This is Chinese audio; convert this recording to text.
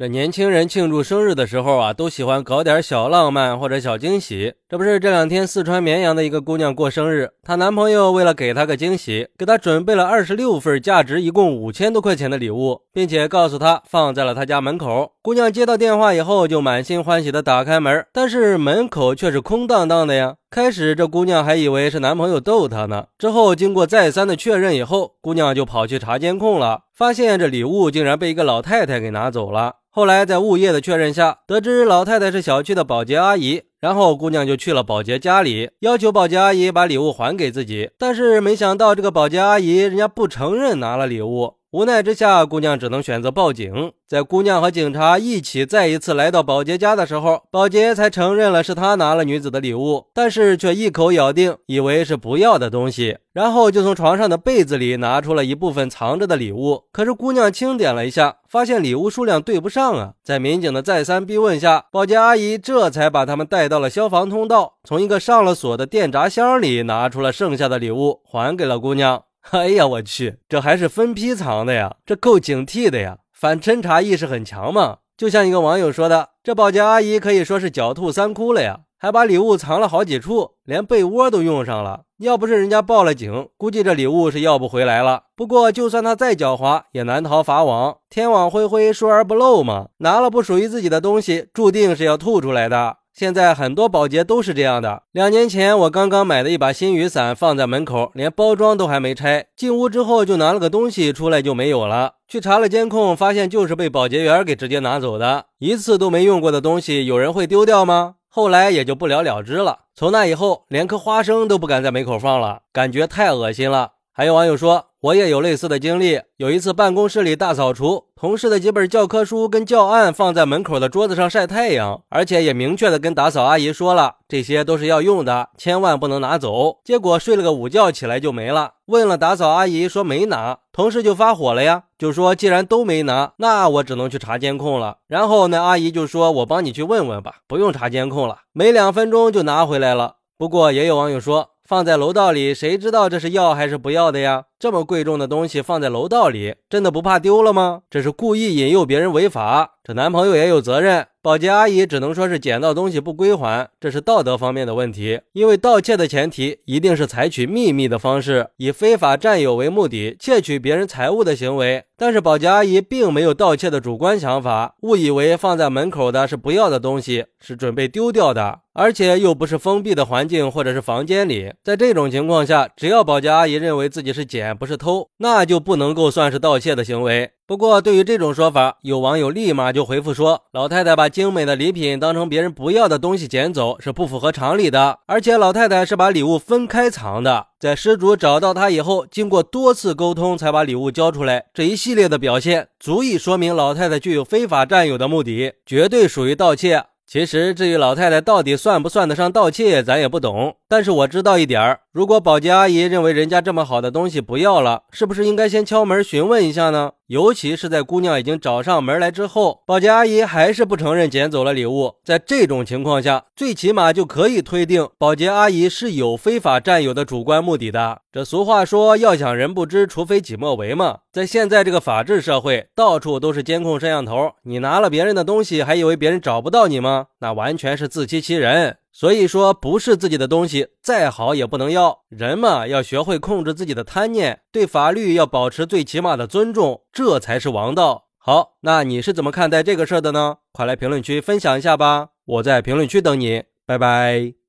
这年轻人庆祝生日的时候啊，都喜欢搞点小浪漫或者小惊喜。这不是这两天四川绵阳的一个姑娘过生日，她男朋友为了给她个惊喜，给她准备了二十六份价值一共五千多块钱的礼物，并且告诉她放在了她家门口。姑娘接到电话以后，就满心欢喜的打开门，但是门口却是空荡荡的呀。开始这姑娘还以为是男朋友逗她呢，之后经过再三的确认以后，姑娘就跑去查监控了，发现这礼物竟然被一个老太太给拿走了。后来在物业的确认下，得知老太太是小区的保洁阿姨，然后姑娘就去了保洁家里，要求保洁阿姨把礼物还给自己。但是没想到这个保洁阿姨人家不承认拿了礼物，无奈之下，姑娘只能选择报警。在姑娘和警察一起再一次来到保洁家的时候，保洁才承认了是她拿了女子的礼物，但是却一口咬定以为是不要的东西，然后就从床上的被子里拿出了一部分藏着的礼物。可是姑娘清点了一下，发现礼物数量对不上啊！在民警的再三逼问下，保洁阿姨这才把他们带到了消防通道，从一个上了锁的电闸箱里拿出了剩下的礼物，还给了姑娘。哎呀，我去，这还是分批藏的呀，这够警惕的呀！反侦查意识很强嘛，就像一个网友说的：“这保洁阿姨可以说是狡兔三窟了呀，还把礼物藏了好几处，连被窝都用上了。要不是人家报了警，估计这礼物是要不回来了。不过，就算他再狡猾，也难逃法网。天网恢恢，疏而不漏嘛。拿了不属于自己的东西，注定是要吐出来的。”现在很多保洁都是这样的。两年前，我刚刚买的一把新雨伞放在门口，连包装都还没拆。进屋之后就拿了个东西出来就没有了。去查了监控，发现就是被保洁员给直接拿走的。一次都没用过的东西，有人会丢掉吗？后来也就不了了之了。从那以后，连颗花生都不敢在门口放了，感觉太恶心了。还有网友说。我也有类似的经历。有一次办公室里大扫除，同事的几本教科书跟教案放在门口的桌子上晒太阳，而且也明确的跟打扫阿姨说了，这些都是要用的，千万不能拿走。结果睡了个午觉起来就没了。问了打扫阿姨，说没拿。同事就发火了呀，就说既然都没拿，那我只能去查监控了。然后那阿姨就说，我帮你去问问吧，不用查监控了。没两分钟就拿回来了。不过也有网友说。放在楼道里，谁知道这是要还是不要的呀？这么贵重的东西放在楼道里，真的不怕丢了吗？这是故意引诱别人违法，这男朋友也有责任。保洁阿姨只能说是捡到东西不归还，这是道德方面的问题。因为盗窃的前提一定是采取秘密的方式，以非法占有为目的窃取别人财物的行为。但是保洁阿姨并没有盗窃的主观想法，误以为放在门口的是不要的东西，是准备丢掉的，而且又不是封闭的环境或者是房间里。在这种情况下，只要保洁阿姨认为自己是捡不是偷，那就不能够算是盗窃的行为。不过，对于这种说法，有网友立马就回复说：“老太太把精美的礼品当成别人不要的东西捡走，是不符合常理的。而且，老太太是把礼物分开藏的，在失主找到她以后，经过多次沟通才把礼物交出来。这一系列的表现，足以说明老太太具有非法占有的目的，绝对属于盗窃。”其实，至于老太太到底算不算得上盗窃，咱也不懂。但是我知道一点儿，如果保洁阿姨认为人家这么好的东西不要了，是不是应该先敲门询问一下呢？尤其是在姑娘已经找上门来之后，保洁阿姨还是不承认捡走了礼物。在这种情况下，最起码就可以推定保洁阿姨是有非法占有的主观目的的。这俗话说，要想人不知，除非己莫为嘛。在现在这个法治社会，到处都是监控摄像头，你拿了别人的东西，还以为别人找不到你吗？那完全是自欺欺人。所以说，不是自己的东西，再好也不能要。人嘛，要学会控制自己的贪念，对法律要保持最起码的尊重，这才是王道。好，那你是怎么看待这个事儿的呢？快来评论区分享一下吧，我在评论区等你，拜拜。